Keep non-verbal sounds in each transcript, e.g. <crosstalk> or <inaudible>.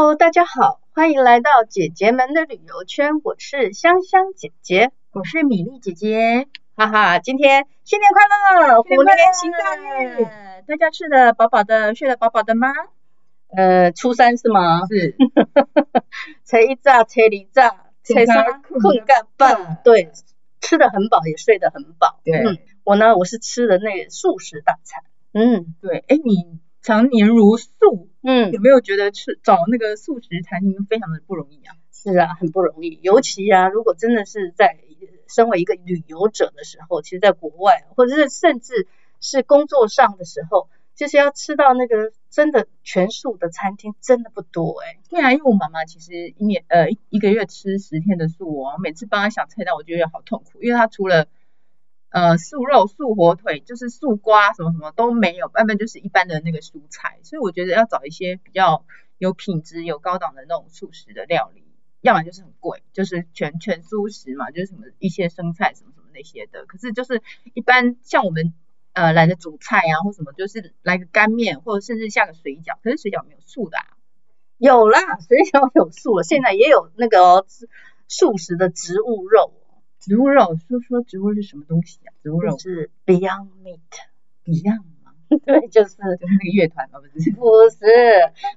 Hello，大家好，欢迎来到姐姐们的旅游圈。我是香香姐姐，我是米粒姐姐，哈哈，今天新年快乐，虎年行大运，大家吃的饱饱的，睡得饱饱的吗？呃，初三是吗？是，<laughs> 才一炸，才二炸，才三困干半，对，吃的很饱，也睡得很饱。对、嗯，我呢，我是吃的那素食大餐。嗯，对，哎，你常年如素。嗯，有没有觉得吃找那个素食餐厅非常的不容易啊？是啊，很不容易。尤其啊，如果真的是在身为一个旅游者的时候，其实在国外，或者是甚至是工作上的时候，就是要吃到那个真的全素的餐厅，真的不多哎、欸。对啊，因为我妈妈其实一年呃一一个月吃十天的素哦，每次帮她想菜单，我觉得好痛苦，因为她除了呃，素肉、素火腿，就是素瓜，什么什么都没有，外面就是一般的那个蔬菜，所以我觉得要找一些比较有品质、有高档的那种素食的料理，要么就是很贵，就是全全素食嘛，就是什么一些生菜什么什么那些的。可是就是一般像我们呃懒得煮菜啊，或什么，就是来个干面，或者甚至下个水饺，可是水饺没有素的啊。有啦，水饺有素了，现在也有那个、素食的植物肉。植物肉，说说植物是什么东西啊？植物肉。是 Beyond Meat，Beyond 吗？<laughs> 对，就是。就是那个乐团吗？不是，不是，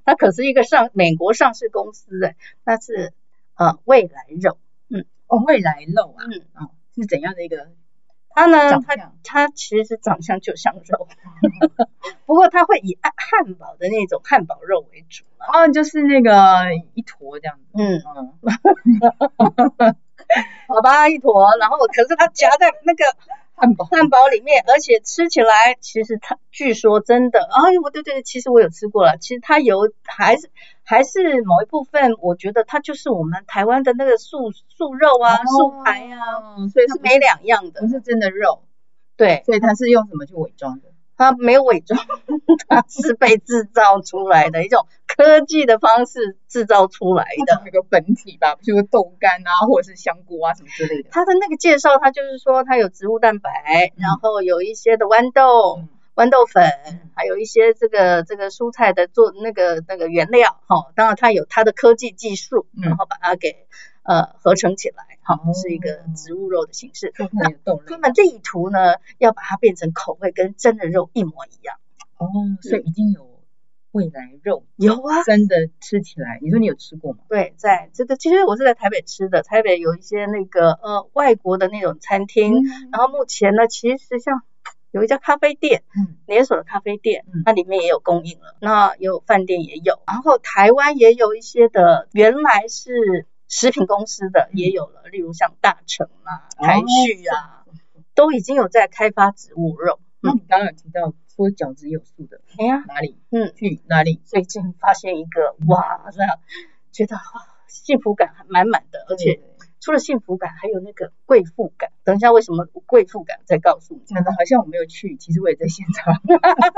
它可是一个上美国上市公司哎，那是呃未来肉，嗯，哦未来肉啊，嗯，哦是怎样的一个？它呢，它它其实长相就像肉，<laughs> 不过它会以汉堡的那种汉堡肉为主，哦，就是那个一坨这样子，嗯。嗯。<laughs> 好吧，一坨，然后可是它夹在那个汉堡汉堡里面，而且吃起来其实它据说真的，哎呦，对对，其实我有吃过了，其实它有还是还是某一部分，我觉得它就是我们台湾的那个素素肉啊、哦、素排啊，所以是没两样的，不是真的肉，对，所以它是用什么去伪装的？它没有伪装，<laughs> 它是被制造出来的一种科技的方式制造出来的。那个本体吧，比如说豆干啊，或者是香菇啊什么之类的。它的那个介绍，它就是说它有植物蛋白，嗯、然后有一些的豌豆、嗯、豌豆粉，嗯、还有一些这个这个蔬菜的做那个那个原料，哈、哦，当然它有它的科技技术，嗯、然后把它给呃合成起来。好，是一个植物肉的形式。嗯、那他们这一图呢，要把它变成口味跟真的肉一模一样。哦，所以已经有未来肉，有啊，真的吃起来。你说你有吃过吗？对，在这个其实我是在台北吃的，台北有一些那个呃外国的那种餐厅，嗯、然后目前呢，其实像有一家咖啡店，嗯，连锁的咖啡店，嗯，它里面也有供应了，那有饭店也有，然后台湾也有一些的，原来是。食品公司的也有了，例如像大成啊、台旭啊，都已经有在开发植物肉。那你刚刚有提到说饺子有素的，哎呀，哪里？嗯，去哪里？最近发现一个，哇，这样觉得幸福感还满满的，而且除了幸福感，还有那个贵妇感。等一下，为什么贵妇感？再告诉你。好像我没有去，其实我也在现场。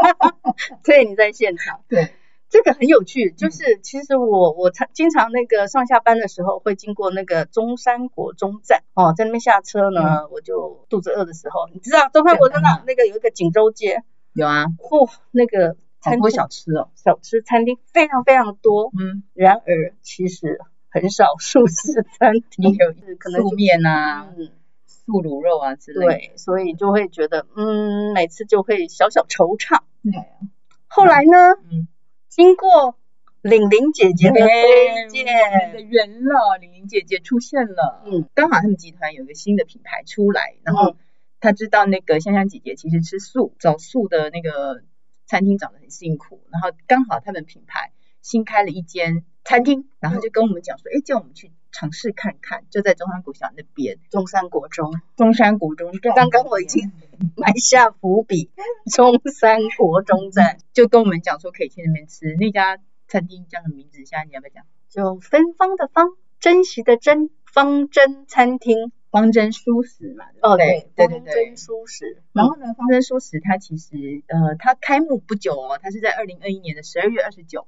<laughs> 对，你在现场。<laughs> 对。这个很有趣，就是其实我我常经常那个上下班的时候会经过那个中山国中站哦，在那边下车呢，嗯、我就肚子饿的时候，你知道中山国中站那个有一个锦州街，有啊，嚯、哦，那个很多小吃哦，小吃餐厅非常非常多，嗯，然而其实很少素食餐厅，有可能素面啊，嗯，素卤肉啊之类的，对，所以就会觉得嗯，每次就会小小惆怅，对、嗯，后来呢，嗯。经过玲玲姐姐的推荐，的缘了，玲玲姐姐出现了。嗯，刚好他们集团有一个新的品牌出来，然后他知道那个香香姐姐其实吃素，找素的那个餐厅找得很辛苦，然后刚好他们品牌新开了一间餐厅，然后就跟我们讲说，哎、嗯，叫我们去尝试看看，就在中山国小那边，中山国中，中山国中站。刚刚我已经埋下伏笔，<laughs> 中山国中站就跟我们讲说可以去那边吃，那家餐厅叫什么名字？现在你要不要讲？就芬芳的芳，珍惜的珍，芳珍餐厅，芳珍蔬食嘛。哦，对对对对，芳珍蔬食。然后呢，芳珍蔬食它其实呃，它开幕不久哦，它是在二零二一年的十二月二十九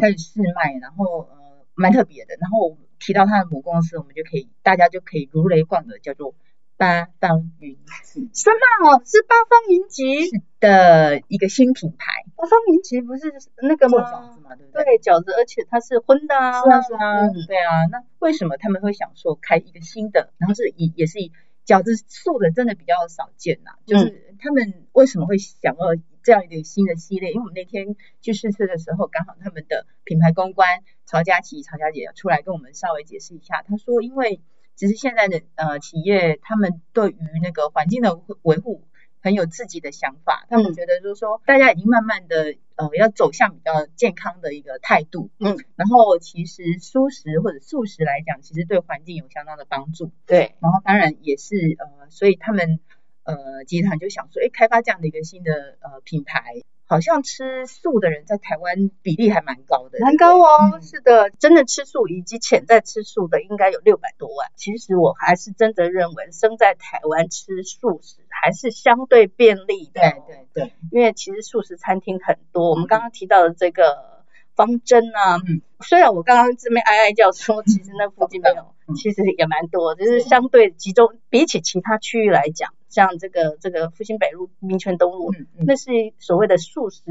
开始试卖，然后呃蛮特别的。然后提到他的母公司，我们就可以大家就可以如雷贯耳，叫做八方云集。什么？是八方云集？是的，一个新品牌。八方云集不是那个吗？饺子嘛，对不对？对，饺子，而且它是荤的啊。是啊，是啊，嗯、对啊。那为什么他们会想说开一个新的？然后是以也是以饺子素的，真的比较少见呐、啊。就是他们为什么会想要这样一个新的系列？因为我们那天去试吃的时候，刚好他们的品牌公关曹佳琪、曹佳姐出来跟我们稍微解释一下。她说，因为其实现在的呃企业，他们对于那个环境的维护很有自己的想法，他们觉得就是说，大家已经慢慢的呃要走向比较健康的一个态度，嗯，然后其实蔬食或者素食来讲，其实对环境有相当的帮助，对，然后当然也是呃，所以他们呃集团就想说，哎，开发这样的一个新的呃品牌。好像吃素的人在台湾比例还蛮高的，蛮高哦。嗯、是的，真的吃素以及潜在吃素的应该有六百多万。其实我还是真的认为，生在台湾吃素食还是相对便利的。对对对，因为其实素食餐厅很多。我们刚刚提到的这个方针啊，嗯，虽然我刚刚这边哀哀叫说，其实那附近没有，嗯、其实也蛮多，就是相对集中，比起其他区域来讲。像这个这个复兴北路、民权东路，嗯嗯、那是所谓的素食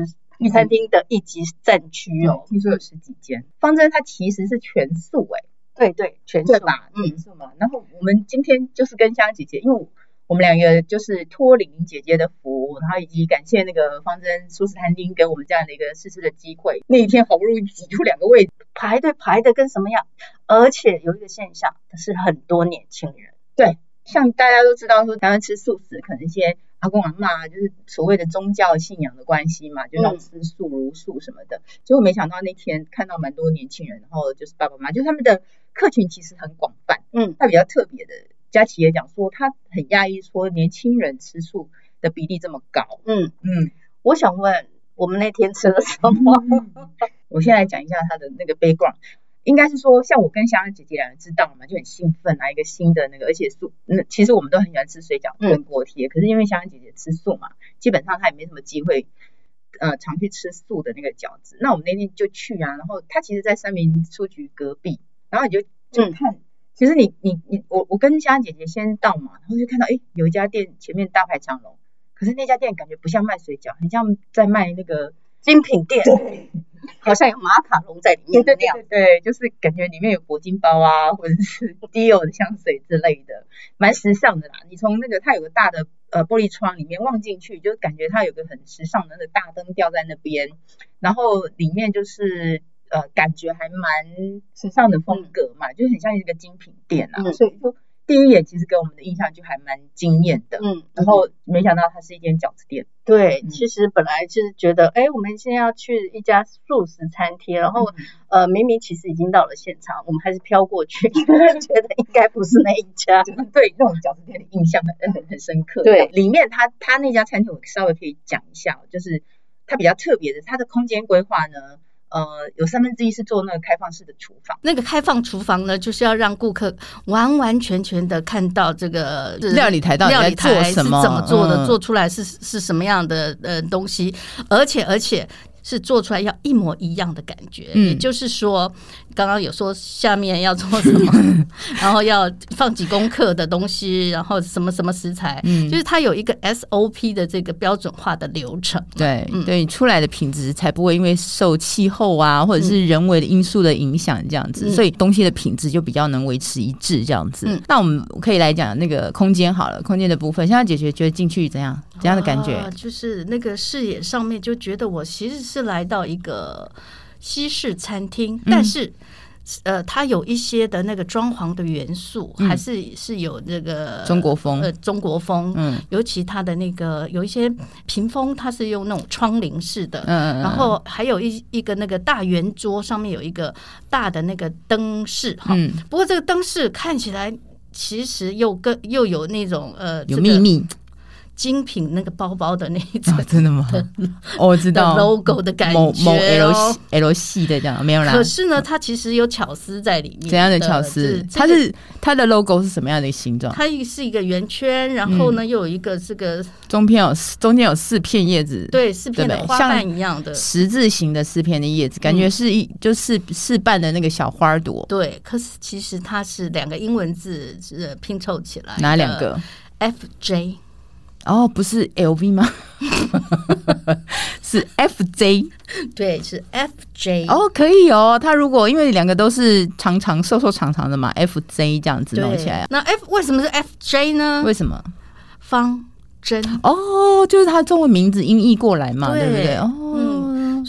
餐厅的一级战区哦，听说有十几间。方针它其实是全素哎，对对，全素吧，全素嘛。然后我们今天就是跟香香姐姐，因为我们两个就是托玲姐姐的福，然后以及感谢那个方针素食餐厅给我们这样的一个试吃的机会。那一天好不容易挤出两个位置，排队排的跟什么样？而且有一个现象，是很多年轻人，对。像大家都知道说，台湾吃素食，可能一些阿公阿嬷就是所谓的宗教信仰的关系嘛，就要吃素茹素什么的。结果没想到那天看到蛮多年轻人，然后就是爸爸妈妈，就他们的客群其实很广泛。嗯，他比较特别的，佳琪也讲说，他很讶异说年轻人吃素的比例这么高。嗯嗯，我想问，我们那天吃了什么？<laughs> 我先来讲一下他的那个 background。应该是说，像我跟香香姐姐两人知道嘛，就很兴奋啊，一个新的那个，而且素，那其实我们都很喜欢吃水饺跟锅贴，嗯、可是因为香香姐姐吃素嘛，基本上她也没什么机会，呃，常去吃素的那个饺子。那我们那天就去啊，然后她其实，在三明书局隔壁，然后你就就看，嗯、其实你你你我我跟香香姐姐先到嘛，然后就看到哎，有一家店前面大排长龙，可是那家店感觉不像卖水饺，很像在卖那个精品店。对好像有马卡龙在里面，对对对对，就是感觉里面有铂金包啊，<laughs> 或者是 Dior 的香水之类的，蛮时尚的啦。你从那个它有个大的呃玻璃窗里面望进去，就感觉它有个很时尚的那个大灯吊在那边，然后里面就是呃感觉还蛮时尚的风格嘛，嗯、就很像一个精品店啊，嗯、所以说。第一眼其实给我们的印象就还蛮惊艳的，嗯，然后没想到它是一间饺子店。对，嗯、其实本来就是觉得，哎，我们现在要去一家素食餐厅，然后、嗯、呃，明明其实已经到了现场，我们还是飘过去，觉得应该不是那一家，<laughs> 就是对那种饺子店的印象很很很深刻。对，里面它它那家餐厅我稍微可以讲一下，就是它比较特别的，它的空间规划呢。呃，有三分之一是做那个开放式的厨房。那个开放厨房呢，就是要让顾客完完全全的看到这个料理台到底在做什么，是怎么做的，嗯、做出来是是什么样的呃东西，而且而且。是做出来要一模一样的感觉，嗯、也就是说，刚刚有说下面要做什么，<laughs> 然后要放几公克的东西，然后什么什么食材，嗯、就是它有一个 SOP 的这个标准化的流程。对，嗯、对，出来的品质才不会因为受气候啊，或者是人为的因素的影响这样子，嗯、所以东西的品质就比较能维持一致这样子。嗯、那我们可以来讲那个空间好了，空间的部分，现在解决觉得进去怎样？怎样的感觉？啊、就是那个视野上面就觉得我其实是来到一个西式餐厅，嗯、但是呃，它有一些的那个装潢的元素，嗯、还是是有那个中国风，呃，中国风。嗯，尤其它的那个有一些屏风，它是用那种窗棂式的。嗯，然后还有一一个那个大圆桌上面有一个大的那个灯饰。嗯，不过这个灯饰看起来其实又跟又有那种呃，有秘密。精品那个包包的那一种，哦，真的吗？<laughs> 哦，我知道 logo 的感觉，某某 L 系 L 系的这样没有啦。可是呢，它其实有巧思在里面。怎样的巧思？它是它的 logo 是什么样的形状？它是一个圆圈，然后呢，又有一个这个中片有中间有四片叶子，对，四片的花瓣一样的十字形的四片的叶子，感觉是一就是四瓣的那个小花朵。对，可是其实它是两个英文字是拼凑起来，哪两个？F J。哦，不是 L V 吗？<laughs> 是 F J，对，是 F J。哦，可以哦。他如果因为两个都是长长、瘦瘦长长的嘛，F J 这样子弄起来。那 F 为什么是 F J 呢？为什么？方针哦，就是他中文名字音译过来嘛，对，对不对？哦。嗯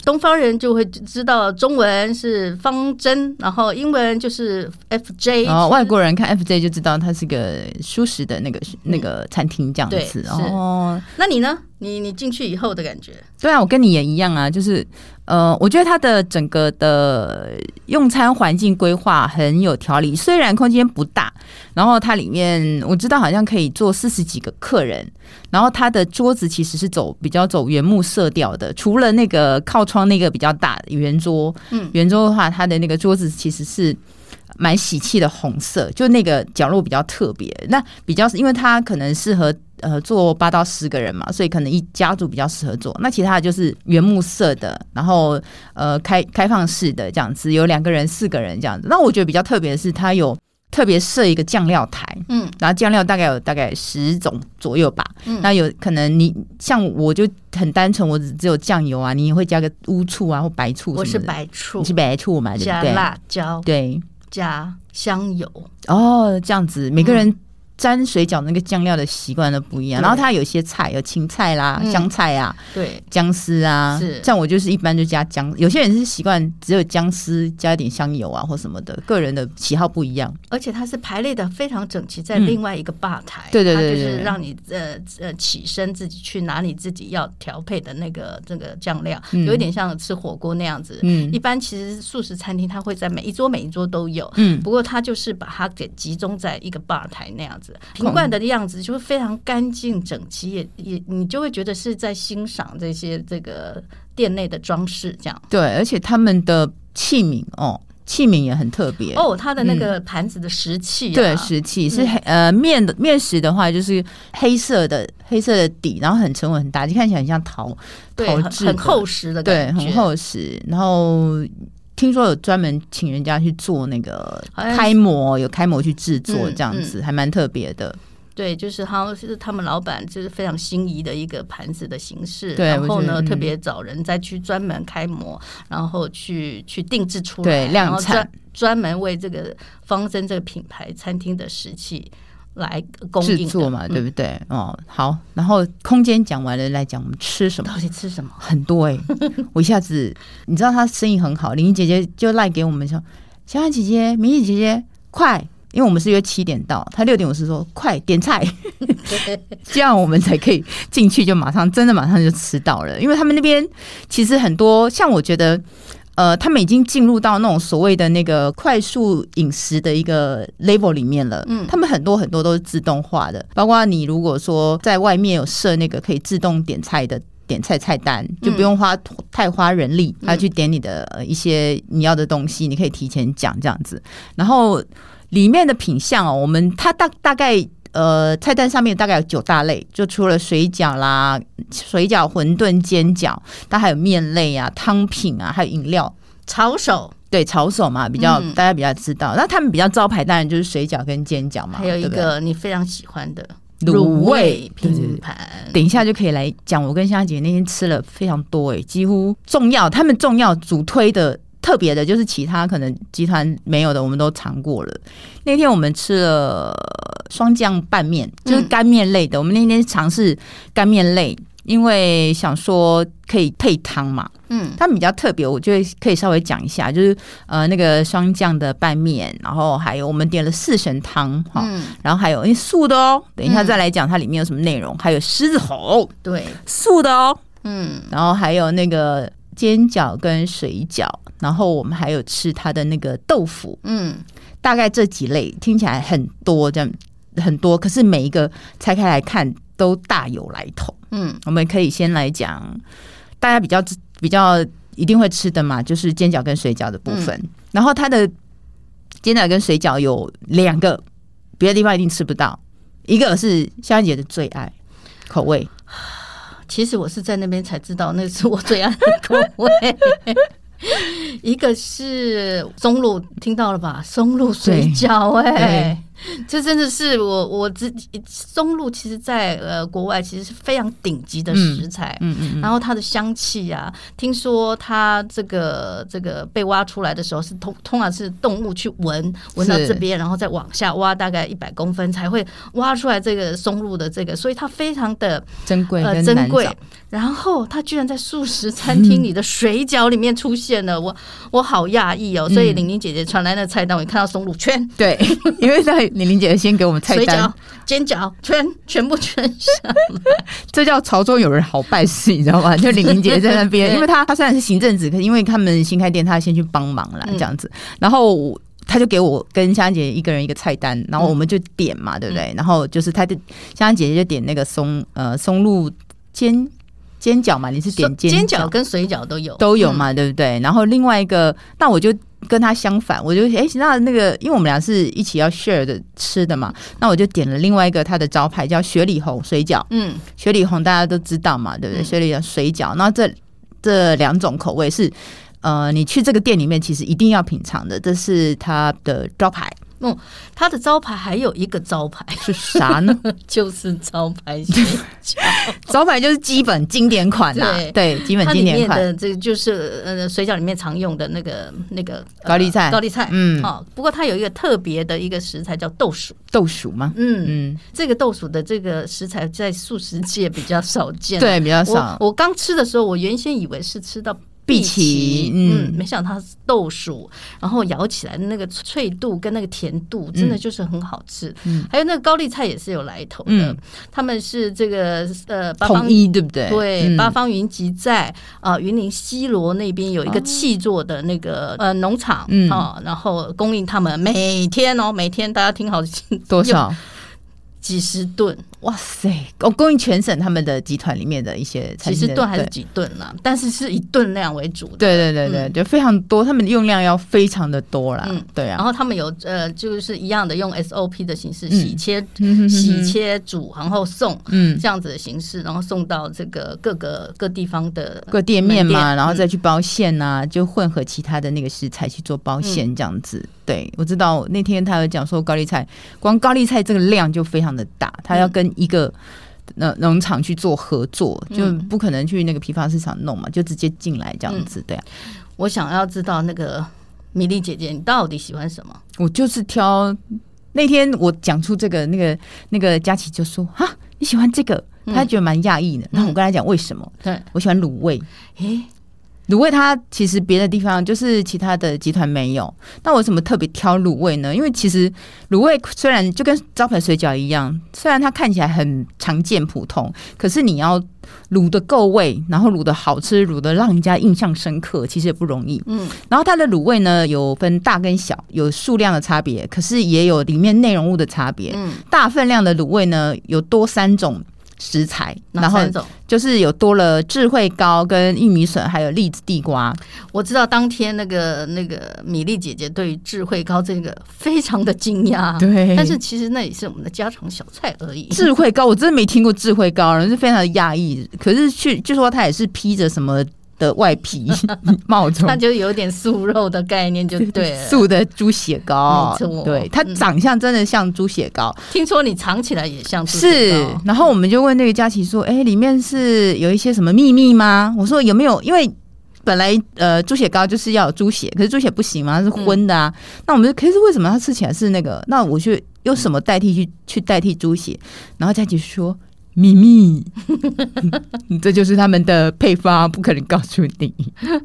东方人就会知道中文是方针，然后英文就是 F J。哦，外国人看 F J 就知道它是个舒适的那个、嗯、那个餐厅这样子。哦，那你呢？你你进去以后的感觉？对啊，我跟你也一样啊，就是呃，我觉得它的整个的用餐环境规划很有条理，虽然空间不大，然后它里面我知道好像可以坐四十几个客人，然后它的桌子其实是走比较走原木色调的，除了那个靠窗那个比较大的圆桌，嗯，圆桌的话，它的那个桌子其实是蛮喜气的红色，就那个角落比较特别，那比较是因为它可能适合。呃，做八到十个人嘛，所以可能一家族比较适合做。那其他的就是原木色的，然后呃开开放式的这样子，有两个人、四个人这样子。那我觉得比较特别的是，它有特别设一个酱料台，嗯，然后酱料大概有大概十种左右吧。嗯，那有可能你像我就很单纯，我只只有酱油啊，你也会加个乌醋啊或白醋什么的。我是白醋，你是白醋嘛？对不对？加辣椒，对，加香油。哦，这样子，每个人。沾水饺那个酱料的习惯都不一样，然后它有些菜有青菜啦、嗯、香菜啊，对，姜丝啊，是。像我就是一般就加姜，有些人是习惯只有姜丝加一点香油啊或什么的，个人的喜好不一样。而且它是排列的非常整齐，在另外一个吧台，嗯、对，对，对对对，就是让你呃呃起身自己去拿你自己要调配的那个这个酱料，嗯、有一点像吃火锅那样子。嗯，一般其实素食餐厅它会在每一桌每一桌都有，嗯，不过它就是把它给集中在一个吧台那样子。瓶罐的样子就是非常干净整齐，也也你就会觉得是在欣赏这些这个店内的装饰，这样。对，而且他们的器皿哦，器皿也很特别哦，它的那个盘子的石器、啊嗯，对，石器是黑呃面的面食的话就是黑色的黑色的底，然后很沉稳很大，就看起来很像陶陶制，很厚实的感觉，对，很厚实，然后。听说有专门请人家去做那个开模，有开模去制作这样子，嗯嗯、还蛮特别的。对，就是好像是他们老板就是非常心仪的一个盘子的形式。然后呢，嗯、特别找人再去专门开模，然后去去定制出来，对，量产，专专门为这个方针这个品牌餐厅的食器。来供应制作嘛，对不对？嗯、哦，好，然后空间讲完了，来讲我们吃什么？到底吃什么？很多哎、欸，我一下子，你知道他生意很好，玲玲姐姐就赖给我们说，小安姐姐、明仪姐姐，快，因为我们是约七点到，他六点五十说快点菜，<laughs> 这样我们才可以进去，就马上真的马上就吃到了，因为他们那边其实很多，像我觉得。呃，他们已经进入到那种所谓的那个快速饮食的一个 level 里面了。嗯，他们很多很多都是自动化的，包括你如果说在外面有设那个可以自动点菜的点菜菜单，就不用花太花人力，他去点你的一些你要的东西，你可以提前讲这样子。然后里面的品相哦，我们它大大概。呃，菜单上面大概有九大类，就除了水饺啦、水饺、馄饨、煎饺，它还有面类啊、汤品啊，还有饮料。炒手对，炒手嘛，比较、嗯、大家比较知道。那他们比较招牌当然就是水饺跟煎饺嘛。还有一个你非常喜欢的卤味拼盘，等一下就可以来讲。我跟香姐那天吃了非常多诶、欸，几乎重要，他们重要主推的。特别的就是其他可能集团没有的，我们都尝过了。那天我们吃了双酱拌面，就是干面类的。嗯、我们那天尝试干面类，因为想说可以配汤嘛。嗯，他们比较特别，我觉得可以稍微讲一下，就是呃那个双酱的拌面，然后还有我们点了四神汤哈，嗯、然后还有因为素的哦，等一下再来讲它里面有什么内容，还有狮子吼，对，素的哦，嗯，然后还有那个煎饺跟水饺。然后我们还有吃它的那个豆腐，嗯，大概这几类听起来很多，这样很多，可是每一个拆开来看。都大有来头。嗯，我们可以先来讲大家比较比较一定会吃的嘛，就是煎饺跟水饺的部分。嗯、然后它的煎饺跟水饺有两个，别的地方一定吃不到。一个是香香姐的最爱口味，其实我是在那边才知道那是我最爱的口味。<laughs> 一个是松露，听到了吧？松露水饺，哎。<laughs> 这真的是我我自己松露，其实在呃国外其实是非常顶级的食材，嗯嗯，嗯，然后它的香气啊，听说它这个这个被挖出来的时候是通通常是动物去闻闻到这边，然后再往下挖大概一百公分才会挖出来这个松露的这个，所以它非常的珍贵呃珍贵。然后它居然在素食餐厅里的水饺里面出现了，嗯、我我好讶异哦！所以玲玲姐姐传来的菜单，我一看到松露圈，对，<laughs> 因为在。玲玲姐姐先给我们菜单，煎饺全全部全上，<laughs> 这叫潮州有人好办事，你知道吗？<laughs> 就玲玲姐姐在那边，因为她她虽然是行政职，可是因为他们新开店，她先去帮忙啦，这样子。然后她就给我跟香香姐姐一个人一个菜单，然后我们就点嘛，对不对？然后就是她的香香姐姐就点那个松呃松露煎煎饺嘛，你是点煎煎饺跟水饺都有都有嘛，对不对？然后另外一个，那我就。跟他相反，我就哎、欸，那那个，因为我们俩是一起要 share 的吃的嘛，那我就点了另外一个他的招牌叫雪里红水饺。嗯，雪里红大家都知道嘛，对不对？嗯、雪里红水饺，那这这两种口味是呃，你去这个店里面其实一定要品尝的，这是他的招牌。哦，它的招牌还有一个招牌是啥呢？<laughs> 就是招牌招牌就是基本经典款啦。对，对，基本经典款的这个就是呃，水饺里面常用的那个那个高丽菜，高丽菜。嗯，好，不过它有一个特别的一个食材叫豆薯。豆薯吗？嗯嗯，这个豆薯的这个食材在素食界比较少见，对，比较少。我刚吃的时候，我原先以为是吃到。荸荠，嗯，没想到它是豆薯，然后咬起来的那个脆度跟那个甜度，真的就是很好吃。嗯，还有那个高丽菜也是有来头的，嗯、他们是这个呃八方统一对不对？对，嗯、八方云集在啊云林西螺那边有一个气作的那个呃农场，嗯啊，然后供应他们每天哦，每天大家听好多少？几十吨，哇塞！我供应全省他们的集团里面的一些几十吨还是几吨啦，对但是是以吨量为主的。对对对对，嗯、就非常多，他们的用量要非常的多啦。嗯，对啊。然后他们有呃，就是一样的用 SOP 的形式洗切、嗯、洗切煮，然后送，嗯，这样子的形式，然后送到这个各个各地方的各店面嘛，然后再去包馅啊，嗯、就混合其他的那个食材去做包馅这样子。嗯、对，我知道那天他有讲说高丽菜，光高丽菜这个量就非常的大，他要跟一个农农场去做合作，嗯、就不可能去那个批发市场弄嘛，就直接进来这样子。对啊，我想要知道那个米粒姐姐，你到底喜欢什么？我就是挑那天我讲出这个，那个那个佳琪就说哈，你喜欢这个，他觉得蛮讶异的。然后我跟他讲为什么？对，我喜欢卤味。诶。卤味它其实别的地方就是其他的集团没有，那我为什么特别挑卤味呢？因为其实卤味虽然就跟招牌水饺一样，虽然它看起来很常见普通，可是你要卤的够味，然后卤的好吃，卤的让人家印象深刻，其实也不容易。嗯，然后它的卤味呢有分大跟小，有数量的差别，可是也有里面内容物的差别。嗯，大分量的卤味呢有多三种。食材，然后就是有多了智慧糕跟玉米笋，还有栗子地瓜。我知道当天那个那个米粒姐姐对于智慧糕这个非常的惊讶，对，但是其实那也是我们的家常小菜而已。智慧糕我真的没听过智慧糕，人是非常的讶异。可是去据说它也是披着什么。的外皮 <laughs> 冒充，那就有点素肉的概念，就对素的猪血糕，没错，对，它长相真的像猪血糕。听说你尝起来也像猪血糕。是，然后我们就问那个佳琪说：“哎，里面是有一些什么秘密吗？”我说：“有没有？因为本来呃猪血糕就是要有猪血，可是猪血不行嘛，它是荤的啊。那我们可是为什么它吃起来是那个？那我去用什么代替去去代替猪血？然后佳琪说。”秘密，这就是他们的配方，不可能告诉你。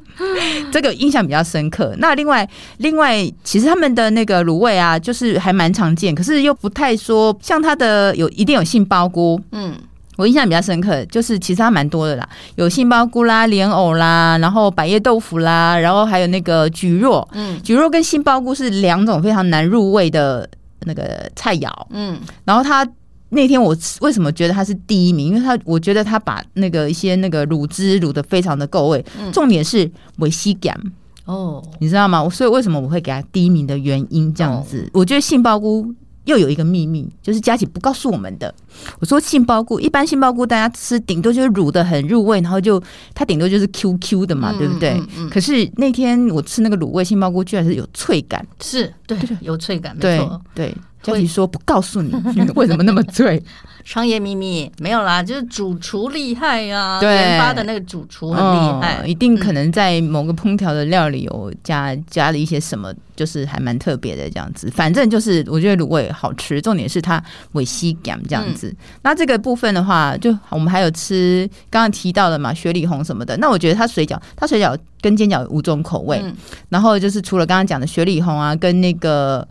<laughs> 这个印象比较深刻。那另外，另外，其实他们的那个卤味啊，就是还蛮常见，可是又不太说像它的有一定有杏鲍菇。嗯，我印象比较深刻，就是其实它蛮多的啦，有杏鲍菇啦、莲藕啦，然后百叶豆腐啦，然后还有那个蒟蒻。嗯，蒟蒻跟杏鲍菇是两种非常难入味的那个菜肴。嗯，然后它。那天我为什么觉得他是第一名？因为他我觉得他把那个一些那个卤汁卤的非常的够味，嗯、重点是尾吸感哦，你知道吗？所以为什么我会给他第一名的原因这样子？哦、我觉得杏鲍菇。又有一个秘密，就是佳琪不告诉我们的。我说杏鲍菇，一般杏鲍菇大家吃顶多就是卤的很入味，然后就它顶多就是 Q Q 的嘛，嗯、对不对？可是那天我吃那个卤味杏鲍菇，居然是有脆感，是对，有脆感，对没错，对。佳琪说不告诉你，为什么那么醉？<laughs> 商业秘密没有啦，就是主厨厉害呀，对，研发的那个主厨很厉害，一定可能在某个烹调的料理有加加了一些什么，就是还蛮特别的这样子。反正就是我觉得卤味好吃，重点是它尾吸感这样子。那这个部分的话，就我们还有吃刚刚提到的嘛，雪里红什么的。那我觉得它水饺，它水饺跟煎饺有五种口味，然后就是除了刚刚讲的雪里红啊，跟那个。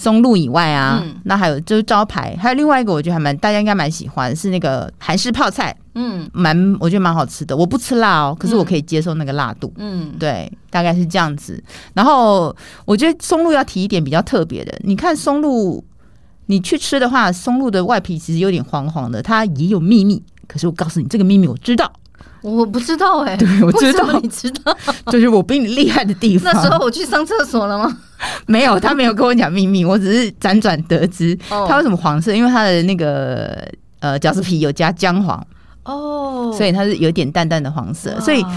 松露以外啊，嗯、那还有就是招牌，还有另外一个，我觉得还蛮大家应该蛮喜欢，是那个韩式泡菜，嗯，蛮我觉得蛮好吃的。我不吃辣哦，可是我可以接受那个辣度，嗯，对，大概是这样子。然后我觉得松露要提一点比较特别的，你看松露，你去吃的话，松露的外皮其实有点黄黄的，它也有秘密。可是我告诉你，这个秘密我知道。我不知道哎、欸，对，我知道，你知道，<laughs> 就是我比你厉害的地方。那时候我去上厕所了吗？<laughs> 没有，他没有跟我讲秘密，我只是辗转得知。他为什么黄色？因为他的那个呃饺子皮有加姜黄。哦，所以它是有点淡淡的黄色，所以就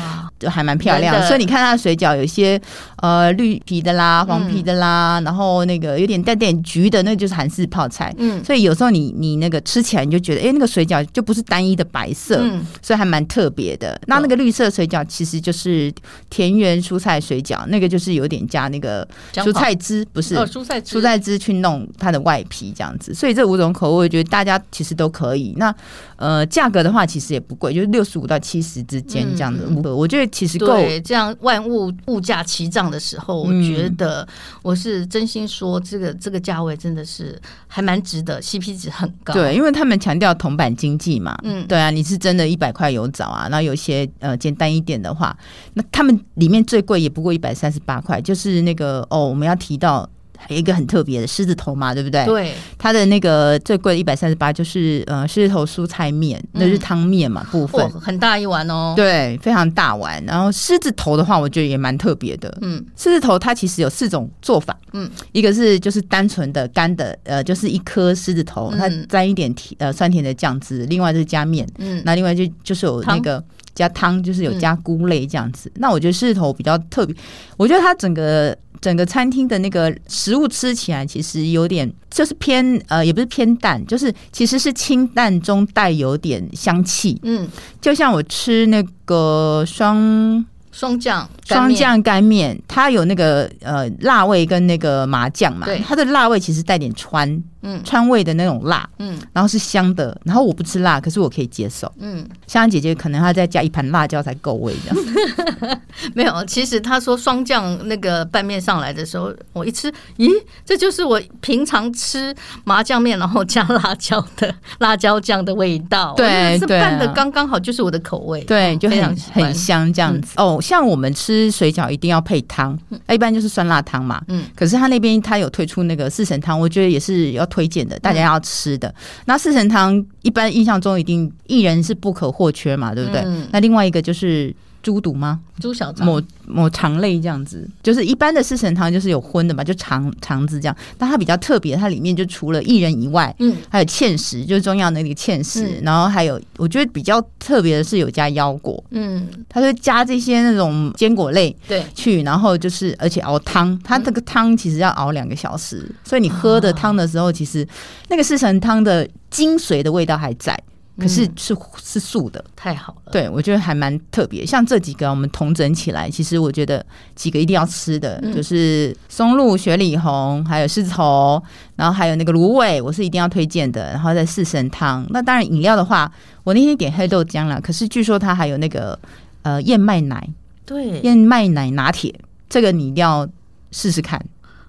还蛮漂亮的。所以你看它的水饺，有些呃绿皮的啦、黄皮的啦，然后那个有点带点橘的，那就是韩式泡菜。嗯，所以有时候你你那个吃起来你就觉得，哎，那个水饺就不是单一的白色，所以还蛮特别的。那那个绿色水饺其实就是田园蔬菜水饺，那个就是有点加那个蔬菜汁，不是蔬菜蔬菜汁去弄它的外皮这样子。所以这五种口味，我觉得大家其实都可以。那呃，价格的话，其实也不贵，就是六十五到七十之间这样的。嗯、我觉得其实够。对，这样万物物价齐涨的时候，我觉得我是真心说，这个这个价位真的是还蛮值得，CP 值很高。对，因为他们强调铜板经济嘛。嗯，对啊，你是真的一百块有找啊。然后有些呃简单一点的话，那他们里面最贵也不过一百三十八块，就是那个哦，我们要提到。还有一个很特别的狮子头嘛，对不对？对，它的那个最贵的一百三十八，就是呃狮子头蔬菜面，那是汤面嘛部分，很大一碗哦。对，非常大碗。然后狮子头的话，我觉得也蛮特别的。嗯，狮子头它其实有四种做法。嗯，一个是就是单纯的干的，呃，就是一颗狮子头，它沾一点甜呃酸甜的酱汁。另外就是加面，嗯，那另外就就是有那个加汤，就是有加菇类这样子。那我觉得狮子头比较特别，我觉得它整个。整个餐厅的那个食物吃起来其实有点，就是偏呃，也不是偏淡，就是其实是清淡中带有点香气。嗯，就像我吃那个双双酱双酱干面，它有那个呃辣味跟那个麻酱嘛，对，它的辣味其实带点川。嗯，川味的那种辣，嗯，然后是香的，然后我不吃辣，可是我可以接受，嗯，香香姐姐可能她再加一盘辣椒才够味这样。<laughs> 没有，其实她说双酱那个拌面上来的时候，我一吃，咦，这就是我平常吃麻酱面然后加辣椒的 <laughs> 辣椒酱的味道，对，是拌的刚刚好，就是我的口味，对，就很很香这样子。哦，像我们吃水饺一定要配汤，一般就是酸辣汤嘛，嗯，可是他那边他有推出那个四神汤，我觉得也是要。推荐的，大家要吃的。嗯、那四神汤一般印象中一定薏仁是不可或缺嘛，对不对？嗯、那另外一个就是。猪肚吗？猪小肠，抹抹肠类这样子，就是一般的四神汤就是有荤的嘛，就肠肠子这样。但它比较特别，它里面就除了薏仁以外，嗯，还有芡实，就是中药那个芡实，嗯、然后还有我觉得比较特别的是有加腰果，嗯，它就加这些那种坚果类对。去，然后就是而且熬汤，它这个汤其实要熬两个小时，嗯、所以你喝的汤的时候，其实那个四神汤的精髓的味道还在。可是是是素的，太好了。对，我觉得还蛮特别。像这几个我们同整起来，其实我觉得几个一定要吃的，就是松露、雪里红，还有狮子头，然后还有那个芦苇，我是一定要推荐的。然后再四神汤。那当然饮料的话，我那天点黑豆浆了。可是据说它还有那个呃燕麦奶，对，燕麦奶拿铁，这个你一定要试试看。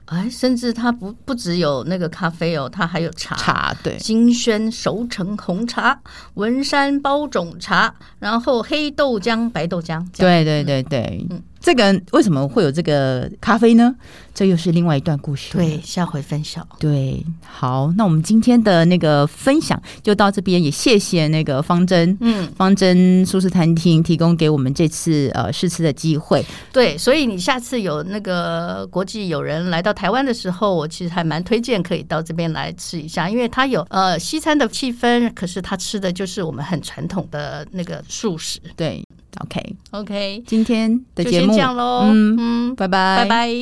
哎，甚至它不不只有那个咖啡哦，它还有茶，茶对，金萱熟成红茶、文山包种茶，然后黑豆浆、白豆浆，对对对对，嗯，这个为什么会有这个咖啡呢？这又是另外一段故事。对，下回分享。对，好，那我们今天的那个分享就到这边，也谢谢那个方针，嗯，方珍素食餐厅提供给我们这次呃试吃的机会。对，所以你下次有那个国际友人来到台湾的时候，我其实还蛮推荐可以到这边来吃一下，因为它有呃西餐的气氛，可是它吃的就是我们很传统的那个素食。对。Okay, 今天的节目就先这样喽，嗯嗯，拜拜，拜拜。